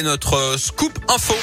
Notre euh, scoop info.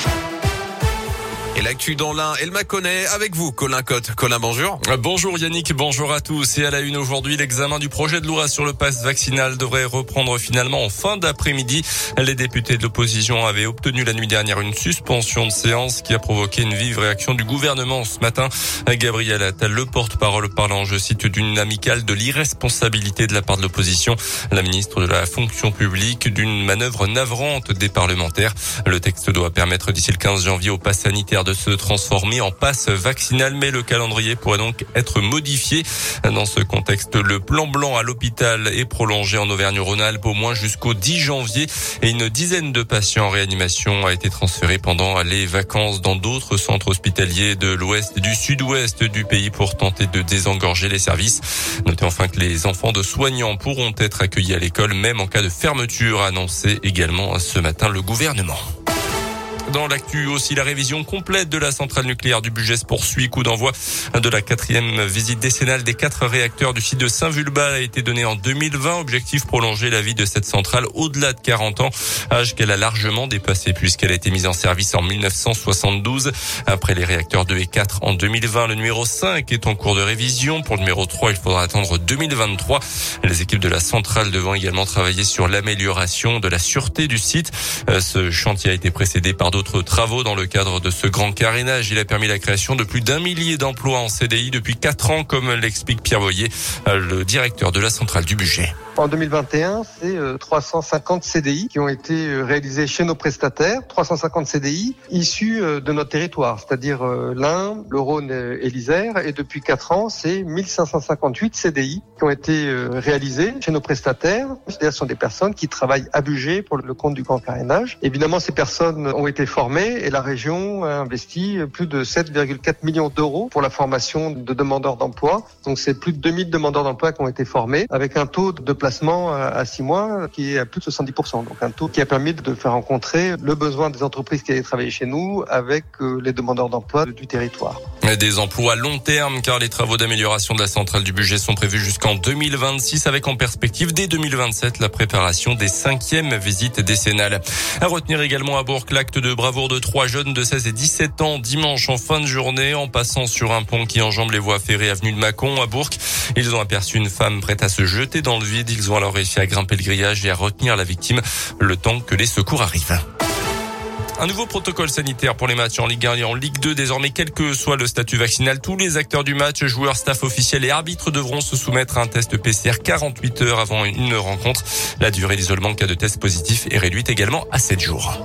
Et l'actu dans l'un, elle m'a connaît avec vous, Colin Cotte. Colin, bonjour. Bonjour Yannick, bonjour à tous. Et à la une aujourd'hui, l'examen du projet de loi sur le pass vaccinal devrait reprendre finalement en fin d'après-midi. Les députés de l'opposition avaient obtenu la nuit dernière une suspension de séance qui a provoqué une vive réaction du gouvernement ce matin. Gabriel Attal, le porte-parole, parlant, je cite, d'une amicale de l'irresponsabilité de la part de l'opposition. La ministre de la fonction publique d'une manœuvre navrante des parlementaires. Le texte doit permettre d'ici le 15 janvier au pass sanitaire de se transformer en passe vaccinal, mais le calendrier pourrait donc être modifié. Dans ce contexte, le plan blanc à l'hôpital est prolongé en Auvergne-Rhône-Alpes au moins jusqu'au 10 janvier et une dizaine de patients en réanimation a été transféré pendant les vacances dans d'autres centres hospitaliers de l'ouest et du sud-ouest du pays pour tenter de désengorger les services. Notez enfin que les enfants de soignants pourront être accueillis à l'école même en cas de fermeture, annoncé également ce matin le gouvernement. Dans l'actu aussi, la révision complète de la centrale nucléaire du budget se poursuit. Coup d'envoi de la quatrième visite décennale des quatre réacteurs du site de Saint-Vulbas a été donné en 2020. Objectif prolonger la vie de cette centrale au-delà de 40 ans, âge qu'elle a largement dépassé puisqu'elle a été mise en service en 1972. Après les réacteurs 2 et 4 en 2020, le numéro 5 est en cours de révision. Pour le numéro 3, il faudra attendre 2023. Les équipes de la centrale devant également travailler sur l'amélioration de la sûreté du site. Euh, ce chantier a été précédé par d'autres travaux dans le cadre de ce grand carénage. Il a permis la création de plus d'un millier d'emplois en CDI depuis quatre ans, comme l'explique Pierre Voyer, le directeur de la centrale du budget. En 2021, c'est 350 CDI qui ont été euh, réalisés chez nos prestataires, 350 CDI issus euh, de notre territoire, c'est-à-dire euh, l'Ain, le Rhône et l'Isère. Et depuis 4 ans, c'est 1558 CDI qui ont été réalisés chez nos prestataires. C'est-à-dire ce sont des personnes qui travaillent à budget pour le compte du grand carénage. Évidemment, ces personnes ont été formées et la région a investi plus de 7,4 millions d'euros pour la formation de demandeurs d'emploi. Donc c'est plus de 2000 demandeurs d'emploi qui ont été formés avec un taux de placement à six mois qui est à plus de 70%. Donc un taux qui a permis de faire rencontrer le besoin des entreprises qui allaient travailler chez nous avec euh, les demandeurs d'emploi du territoire. Des emplois à long terme car les travaux d'amélioration de la centrale du budget sont prévus jusqu'en 2026 avec en perspective dès 2027 la préparation des cinquièmes visites décennales. À retenir également à Bourg l'acte de bravoure de trois jeunes de 16 et 17 ans dimanche en fin de journée en passant sur un pont qui enjambe les voies ferrées avenue de Mâcon à Bourg. Ils ont aperçu une femme prête à se jeter dans le vide. Ils ont alors réussi à grimper le grillage et à retenir la victime le temps que les secours arrivent. Un nouveau protocole sanitaire pour les matchs en Ligue 1 et en Ligue 2. Désormais, quel que soit le statut vaccinal, tous les acteurs du match, joueurs, staff officiel et arbitres devront se soumettre à un test PCR 48 heures avant une rencontre. La durée d'isolement en cas de test positif est réduite également à 7 jours.